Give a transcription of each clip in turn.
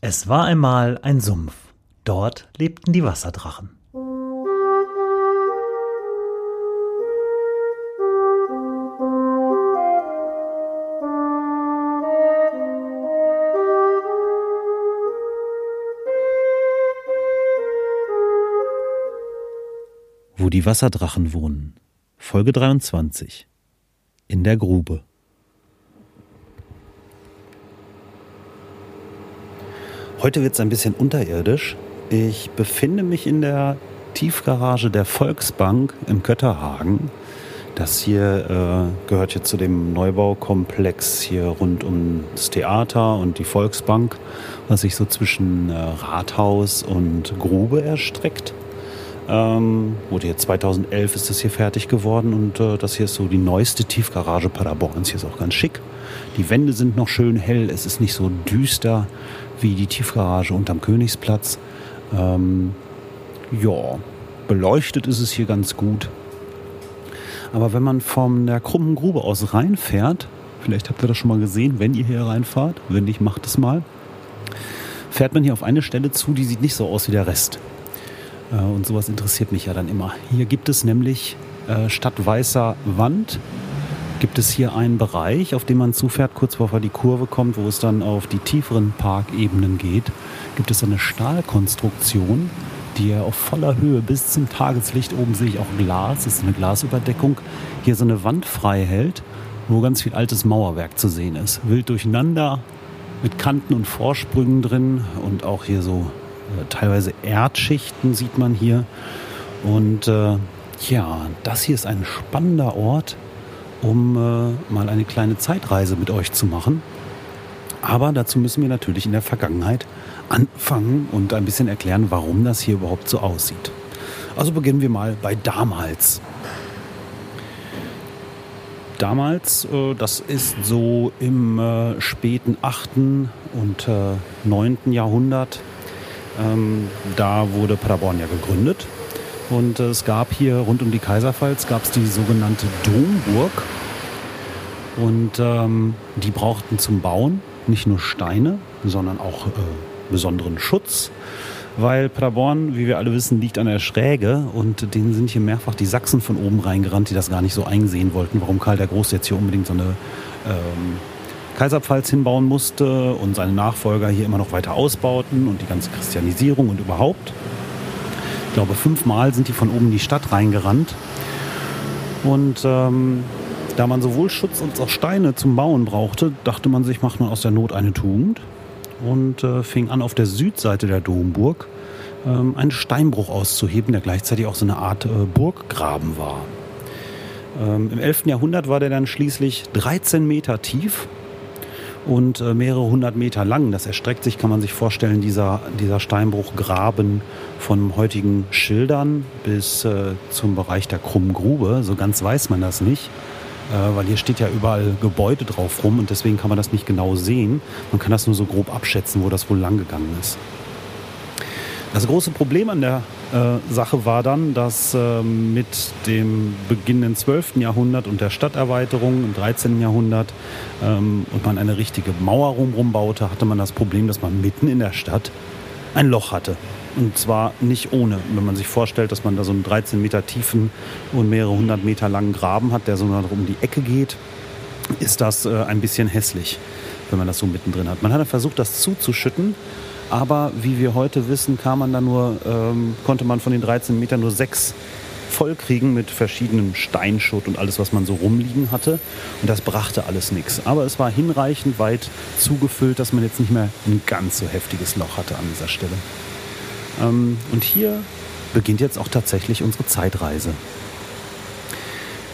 Es war einmal ein Sumpf. Dort lebten die Wasserdrachen. Wo die Wasserdrachen wohnen. Folge 23. In der Grube. Heute wird es ein bisschen unterirdisch. Ich befinde mich in der Tiefgarage der Volksbank im Götterhagen. Das hier äh, gehört jetzt zu dem Neubaukomplex hier rund um das Theater und die Volksbank, was sich so zwischen äh, Rathaus und Grube erstreckt. Ähm, wurde jetzt 2011 ist das hier fertig geworden und äh, das hier ist so die neueste Tiefgarage Paderborns. Hier ist auch ganz schick. Die Wände sind noch schön hell. Es ist nicht so düster wie die Tiefgarage unterm Königsplatz. Ähm, ja, beleuchtet ist es hier ganz gut. Aber wenn man von der krummen Grube aus reinfährt, vielleicht habt ihr das schon mal gesehen, wenn ihr hier reinfahrt, wenn nicht, macht es mal, fährt man hier auf eine Stelle zu, die sieht nicht so aus wie der Rest. Äh, und sowas interessiert mich ja dann immer. Hier gibt es nämlich äh, statt weißer Wand gibt es hier einen Bereich, auf dem man zufährt, kurz bevor die Kurve kommt, wo es dann auf die tieferen Parkebenen geht, gibt es eine Stahlkonstruktion, die auf voller Höhe bis zum Tageslicht, oben sehe ich auch Glas, das ist eine Glasüberdeckung, hier so eine Wand frei hält, wo ganz viel altes Mauerwerk zu sehen ist. Wild durcheinander, mit Kanten und Vorsprüngen drin und auch hier so teilweise Erdschichten sieht man hier. Und äh, ja, das hier ist ein spannender Ort, um äh, mal eine kleine Zeitreise mit euch zu machen. Aber dazu müssen wir natürlich in der Vergangenheit anfangen und ein bisschen erklären, warum das hier überhaupt so aussieht. Also beginnen wir mal bei damals. Damals, äh, das ist so im äh, späten 8. und äh, 9. Jahrhundert, ähm, da wurde Paderborn ja gegründet. Und äh, es gab hier rund um die Kaiserpfalz gab es die sogenannte Domburg. Und ähm, die brauchten zum Bauen nicht nur Steine, sondern auch äh, besonderen Schutz. Weil Paderborn, wie wir alle wissen, liegt an der Schräge und denen sind hier mehrfach die Sachsen von oben reingerannt, die das gar nicht so einsehen wollten, warum Karl der Große jetzt hier unbedingt so eine ähm, Kaiserpfalz hinbauen musste und seine Nachfolger hier immer noch weiter ausbauten und die ganze Christianisierung und überhaupt. Ich glaube, fünfmal sind die von oben in die Stadt reingerannt. Und ähm, da man sowohl Schutz als auch Steine zum Bauen brauchte, dachte man sich, macht man aus der Not eine Tugend und äh, fing an, auf der Südseite der Domburg ähm, einen Steinbruch auszuheben, der gleichzeitig auch so eine Art äh, Burggraben war. Ähm, Im 11. Jahrhundert war der dann schließlich 13 Meter tief und äh, mehrere hundert Meter lang. Das erstreckt sich, kann man sich vorstellen, dieser, dieser Steinbruchgraben von heutigen Schildern bis äh, zum Bereich der krummen Grube. So ganz weiß man das nicht, äh, weil hier steht ja überall Gebäude drauf rum und deswegen kann man das nicht genau sehen. Man kann das nur so grob abschätzen, wo das wohl lang gegangen ist. Das große Problem an der äh, Sache war dann, dass äh, mit dem Beginn im 12. Jahrhundert und der Stadterweiterung im 13. Jahrhundert ähm, und man eine richtige Mauer rumrum baute, hatte man das Problem, dass man mitten in der Stadt ein Loch hatte. Und zwar nicht ohne. Wenn man sich vorstellt, dass man da so einen 13 Meter tiefen und mehrere hundert Meter langen Graben hat, der so um die Ecke geht, ist das äh, ein bisschen hässlich, wenn man das so mittendrin hat. Man hat versucht, das zuzuschütten, aber wie wir heute wissen, kam man da nur, ähm, konnte man von den 13 Metern nur sechs vollkriegen mit verschiedenem Steinschutt und alles, was man so rumliegen hatte. Und das brachte alles nichts. Aber es war hinreichend weit zugefüllt, dass man jetzt nicht mehr ein ganz so heftiges Loch hatte an dieser Stelle. Ähm, und hier beginnt jetzt auch tatsächlich unsere Zeitreise.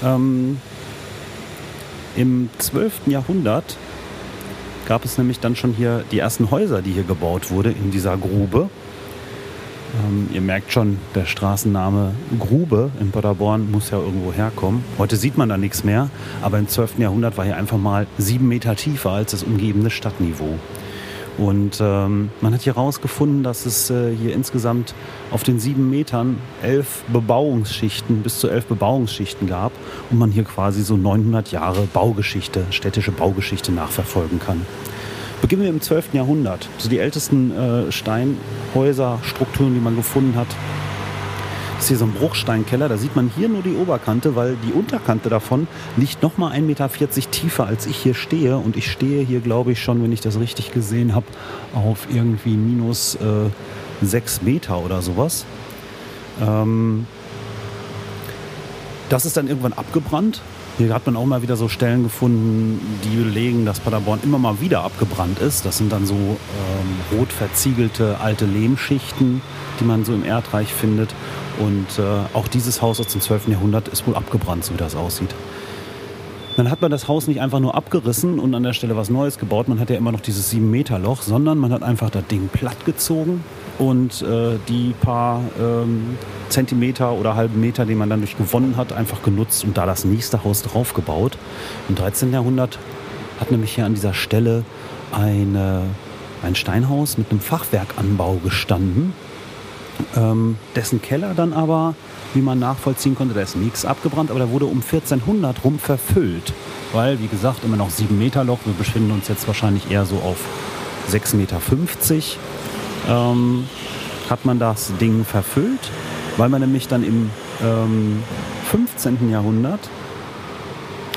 Ähm, Im 12. Jahrhundert gab es nämlich dann schon hier die ersten Häuser, die hier gebaut wurde in dieser Grube. Ähm, ihr merkt schon, der Straßenname Grube in Paderborn muss ja irgendwo herkommen. Heute sieht man da nichts mehr, aber im 12. Jahrhundert war hier einfach mal sieben Meter tiefer als das umgebende Stadtniveau. Und ähm, man hat hier herausgefunden, dass es äh, hier insgesamt auf den sieben Metern elf Bebauungsschichten, bis zu elf Bebauungsschichten gab und man hier quasi so 900 Jahre Baugeschichte, städtische Baugeschichte nachverfolgen kann. Beginnen wir im 12. Jahrhundert. So die ältesten äh, Steinhäuserstrukturen, die man gefunden hat. Ist hier so ein Bruchsteinkeller. Da sieht man hier nur die Oberkante, weil die Unterkante davon liegt nochmal 1,40 Meter tiefer, als ich hier stehe. Und ich stehe hier, glaube ich, schon, wenn ich das richtig gesehen habe, auf irgendwie minus äh, 6 Meter oder sowas. Ähm, das ist dann irgendwann abgebrannt. Hier hat man auch mal wieder so Stellen gefunden, die belegen, dass Paderborn immer mal wieder abgebrannt ist. Das sind dann so ähm, rot verziegelte alte Lehmschichten, die man so im Erdreich findet. Und äh, auch dieses Haus aus dem 12. Jahrhundert ist wohl abgebrannt, so wie das aussieht. Dann hat man das Haus nicht einfach nur abgerissen und an der Stelle was Neues gebaut. Man hat ja immer noch dieses 7-Meter-Loch, sondern man hat einfach das Ding platt gezogen und äh, die paar ähm, Zentimeter oder halben Meter, die man dann durch gewonnen hat, einfach genutzt und da das nächste Haus draufgebaut. Im 13. Jahrhundert hat nämlich hier an dieser Stelle eine, ein Steinhaus mit einem Fachwerkanbau gestanden, ähm, dessen Keller dann aber wie man nachvollziehen konnte. Da ist nichts abgebrannt, aber der wurde um 1400 rum verfüllt. Weil, wie gesagt, immer noch 7 Meter Loch. Wir befinden uns jetzt wahrscheinlich eher so auf 6,50 Meter. Ähm, hat man das Ding verfüllt, weil man nämlich dann im ähm, 15. Jahrhundert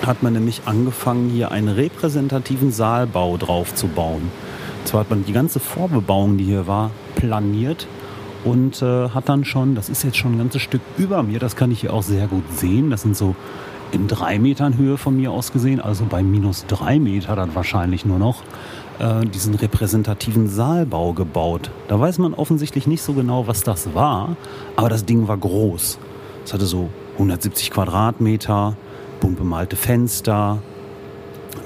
hat man nämlich angefangen, hier einen repräsentativen Saalbau drauf zu bauen. Zwar hat man die ganze Vorbebauung, die hier war, planiert und äh, hat dann schon, das ist jetzt schon ein ganzes Stück über mir, das kann ich hier auch sehr gut sehen. Das sind so in drei Metern Höhe von mir aus gesehen, also bei minus drei Meter dann wahrscheinlich nur noch, äh, diesen repräsentativen Saalbau gebaut. Da weiß man offensichtlich nicht so genau, was das war, aber das Ding war groß. Es hatte so 170 Quadratmeter, bunt bemalte Fenster,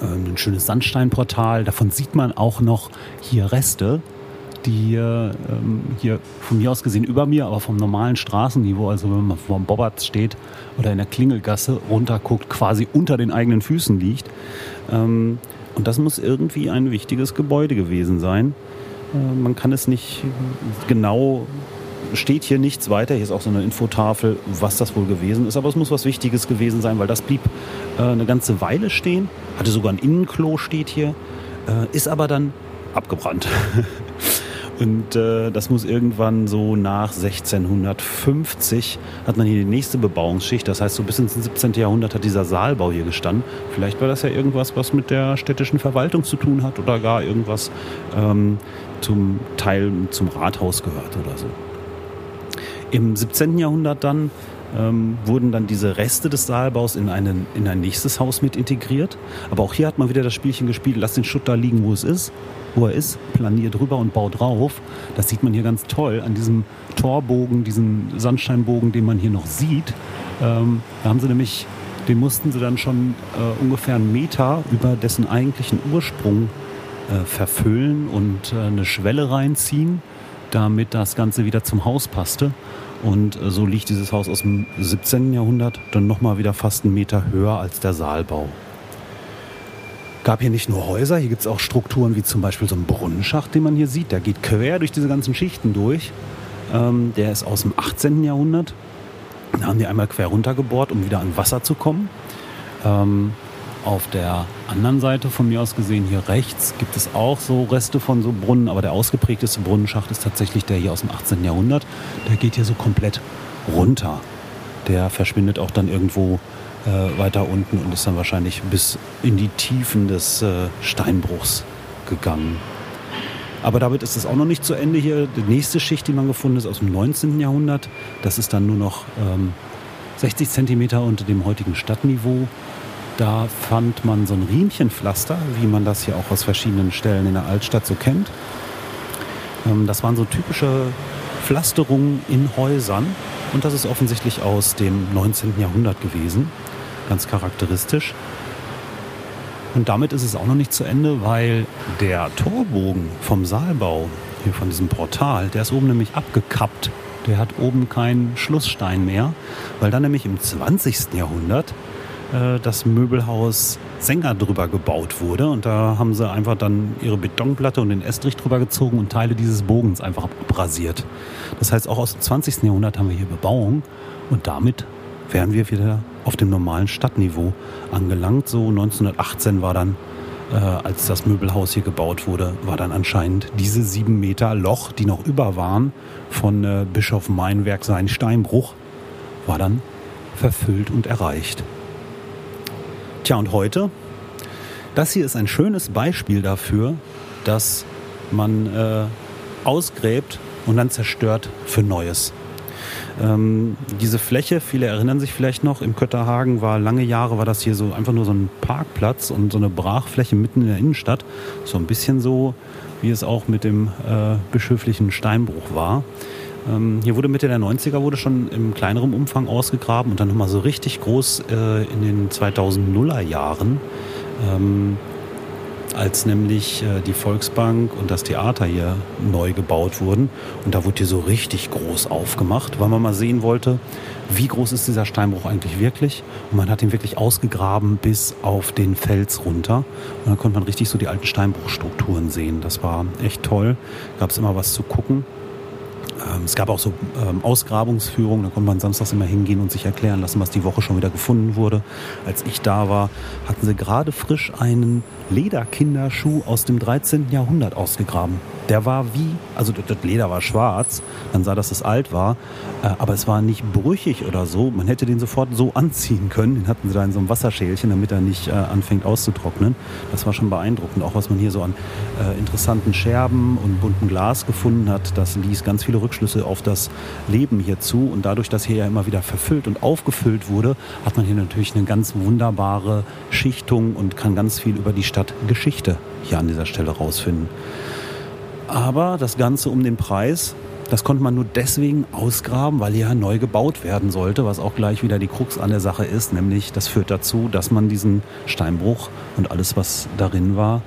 äh, ein schönes Sandsteinportal. Davon sieht man auch noch hier Reste die ähm, hier von mir aus gesehen über mir, aber vom normalen Straßenniveau, also wenn man vor dem Bobbert steht oder in der Klingelgasse runterguckt, quasi unter den eigenen Füßen liegt. Ähm, und das muss irgendwie ein wichtiges Gebäude gewesen sein. Äh, man kann es nicht genau, steht hier nichts weiter. Hier ist auch so eine Infotafel, was das wohl gewesen ist. Aber es muss was Wichtiges gewesen sein, weil das blieb äh, eine ganze Weile stehen. Hatte sogar ein Innenklo, steht hier. Äh, ist aber dann abgebrannt. Und äh, das muss irgendwann so nach 1650 hat man hier die nächste Bebauungsschicht. Das heißt, so bis ins 17. Jahrhundert hat dieser Saalbau hier gestanden. Vielleicht war das ja irgendwas, was mit der städtischen Verwaltung zu tun hat oder gar irgendwas ähm, zum Teil zum Rathaus gehört oder so. Im 17. Jahrhundert dann ähm, wurden dann diese Reste des Saalbaus in, einen, in ein nächstes Haus mit integriert. Aber auch hier hat man wieder das Spielchen gespielt, lass den Schutt da liegen, wo es ist wo er ist, planiert drüber und baut drauf. Das sieht man hier ganz toll an diesem Torbogen, diesem Sandsteinbogen, den man hier noch sieht. Ähm, da haben sie nämlich, den mussten sie dann schon äh, ungefähr einen Meter über dessen eigentlichen Ursprung äh, verfüllen und äh, eine Schwelle reinziehen, damit das Ganze wieder zum Haus passte. Und äh, so liegt dieses Haus aus dem 17. Jahrhundert dann nochmal wieder fast einen Meter höher als der Saalbau gab hier nicht nur Häuser, hier gibt es auch Strukturen wie zum Beispiel so einen Brunnenschacht, den man hier sieht. Der geht quer durch diese ganzen Schichten durch. Ähm, der ist aus dem 18. Jahrhundert. Da haben die einmal quer runtergebohrt, um wieder an Wasser zu kommen. Ähm, auf der anderen Seite von mir aus gesehen, hier rechts, gibt es auch so Reste von so Brunnen, aber der ausgeprägteste Brunnenschacht ist tatsächlich der hier aus dem 18. Jahrhundert. Der geht hier so komplett runter. Der verschwindet auch dann irgendwo äh, weiter unten und ist dann wahrscheinlich bis in die Tiefen des äh, Steinbruchs gegangen. Aber damit ist es auch noch nicht zu Ende hier. Die nächste Schicht, die man gefunden ist aus dem 19. Jahrhundert, das ist dann nur noch ähm, 60 Zentimeter unter dem heutigen Stadtniveau. Da fand man so ein Riemchenpflaster, wie man das hier auch aus verschiedenen Stellen in der Altstadt so kennt. Ähm, das waren so typische Pflasterungen in Häusern und das ist offensichtlich aus dem 19. Jahrhundert gewesen ganz charakteristisch. Und damit ist es auch noch nicht zu Ende, weil der Torbogen vom Saalbau, hier von diesem Portal, der ist oben nämlich abgekappt. Der hat oben keinen Schlussstein mehr, weil dann nämlich im 20. Jahrhundert äh, das Möbelhaus Sänger drüber gebaut wurde. Und da haben sie einfach dann ihre Betonplatte und den Estrich drüber gezogen und Teile dieses Bogens einfach abrasiert. Das heißt, auch aus dem 20. Jahrhundert haben wir hier Bebauung und damit wären wir wieder auf dem normalen Stadtniveau angelangt. So 1918 war dann äh, als das Möbelhaus hier gebaut wurde, war dann anscheinend diese sieben Meter Loch, die noch über waren, von äh, Bischof Meinwerk sein Steinbruch, war dann verfüllt und erreicht. Tja, und heute, das hier ist ein schönes Beispiel dafür, dass man äh, ausgräbt und dann zerstört für Neues. Ähm, diese Fläche, viele erinnern sich vielleicht noch, im Kötterhagen war lange Jahre, war das hier so einfach nur so ein Parkplatz und so eine Brachfläche mitten in der Innenstadt. So ein bisschen so, wie es auch mit dem äh, bischöflichen Steinbruch war. Ähm, hier wurde Mitte der 90er wurde schon im kleineren Umfang ausgegraben und dann nochmal so richtig groß äh, in den 2000er Jahren. Ähm, als nämlich äh, die Volksbank und das Theater hier neu gebaut wurden. Und da wurde hier so richtig groß aufgemacht, weil man mal sehen wollte, wie groß ist dieser Steinbruch eigentlich wirklich. Und man hat ihn wirklich ausgegraben bis auf den Fels runter. Und dann konnte man richtig so die alten Steinbruchstrukturen sehen. Das war echt toll. Gab es immer was zu gucken. Ähm, es gab auch so ähm, Ausgrabungsführungen, da konnte man samstags immer hingehen und sich erklären lassen, was die Woche schon wieder gefunden wurde. Als ich da war, hatten sie gerade frisch einen Lederkinderschuh aus dem 13. Jahrhundert ausgegraben. Der war wie, also das Leder war schwarz, man sah, dass es alt war, äh, aber es war nicht brüchig oder so. Man hätte den sofort so anziehen können. Den hatten sie da in so einem Wasserschälchen, damit er nicht äh, anfängt auszutrocknen. Das war schon beeindruckend. Auch was man hier so an äh, interessanten Scherben und bunten Glas gefunden hat, das ließ ganz viele Rückschlüsse auf das Leben hier zu. Und dadurch, dass hier ja immer wieder verfüllt und aufgefüllt wurde, hat man hier natürlich eine ganz wunderbare Schichtung und kann ganz viel über die Stadtgeschichte hier an dieser Stelle rausfinden. Aber das Ganze um den Preis, das konnte man nur deswegen ausgraben, weil hier neu gebaut werden sollte, was auch gleich wieder die Krux an der Sache ist, nämlich das führt dazu, dass man diesen Steinbruch und alles, was darin war,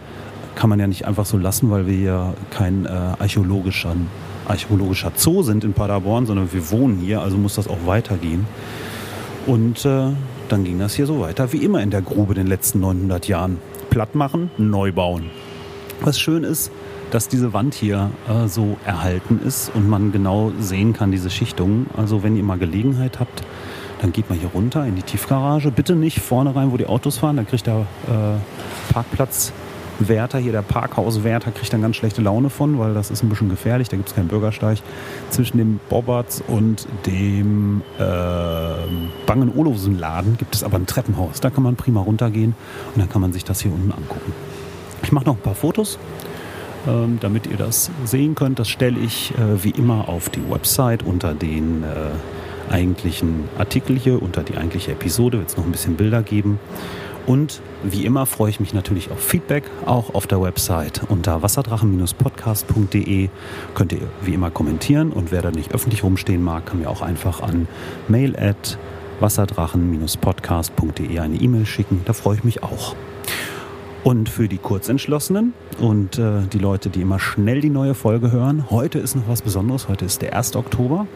kann man ja nicht einfach so lassen, weil wir ja kein äh, archäologischer, archäologischer Zoo sind in Paderborn, sondern wir wohnen hier, also muss das auch weitergehen. Und äh, dann ging das hier so weiter, wie immer in der Grube in den letzten 900 Jahren. Platt machen, neu bauen. Was schön ist, dass diese Wand hier äh, so erhalten ist und man genau sehen kann, diese Schichtungen. Also wenn ihr mal Gelegenheit habt, dann geht mal hier runter in die Tiefgarage. Bitte nicht vorne rein, wo die Autos fahren, da kriegt der äh, Parkplatzwärter, hier der Parkhauswärter, kriegt dann ganz schlechte Laune von, weil das ist ein bisschen gefährlich, da gibt es keinen Bürgersteig. Zwischen dem Bobberts und dem äh, Bangen-Olufsen-Laden gibt es aber ein Treppenhaus. Da kann man prima runtergehen und dann kann man sich das hier unten angucken. Ich mache noch ein paar Fotos ähm, damit ihr das sehen könnt. Das stelle ich äh, wie immer auf die Website unter den äh, eigentlichen Artikel hier, unter die eigentliche Episode. Wird es noch ein bisschen Bilder geben. Und wie immer freue ich mich natürlich auf Feedback, auch auf der Website unter wasserdrachen-podcast.de könnt ihr wie immer kommentieren und wer da nicht öffentlich rumstehen mag, kann mir auch einfach an mail at wasserdrachen-podcast.de eine E-Mail schicken. Da freue ich mich auch. Und für die Kurzentschlossenen und äh, die Leute, die immer schnell die neue Folge hören, heute ist noch was Besonderes. Heute ist der 1. Oktober.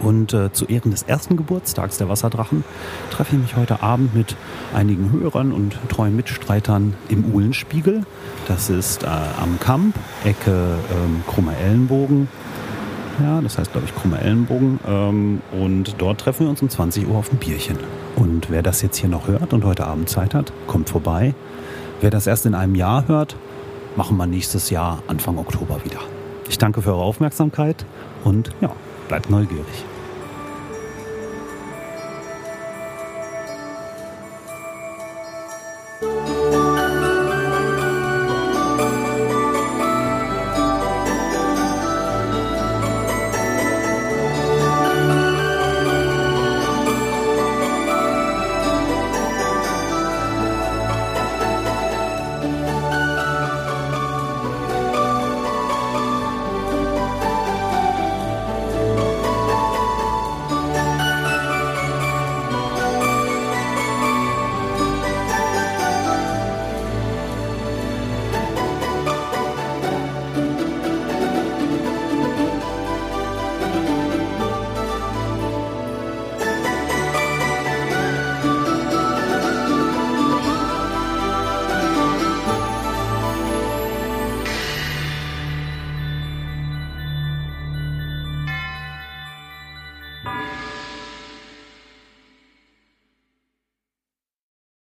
Und äh, zu Ehren des ersten Geburtstags der Wasserdrachen treffe ich mich heute Abend mit einigen Hörern und treuen Mitstreitern im Uhlenspiegel. Das ist äh, am Kamp, Ecke ähm, Krummer Ellenbogen. Ja, das heißt, glaube ich, Krummer Ellenbogen. Ähm, und dort treffen wir uns um 20 Uhr auf ein Bierchen. Und wer das jetzt hier noch hört und heute Abend Zeit hat, kommt vorbei. Wer das erst in einem Jahr hört, machen wir nächstes Jahr Anfang Oktober wieder. Ich danke für eure Aufmerksamkeit und ja, bleibt neugierig.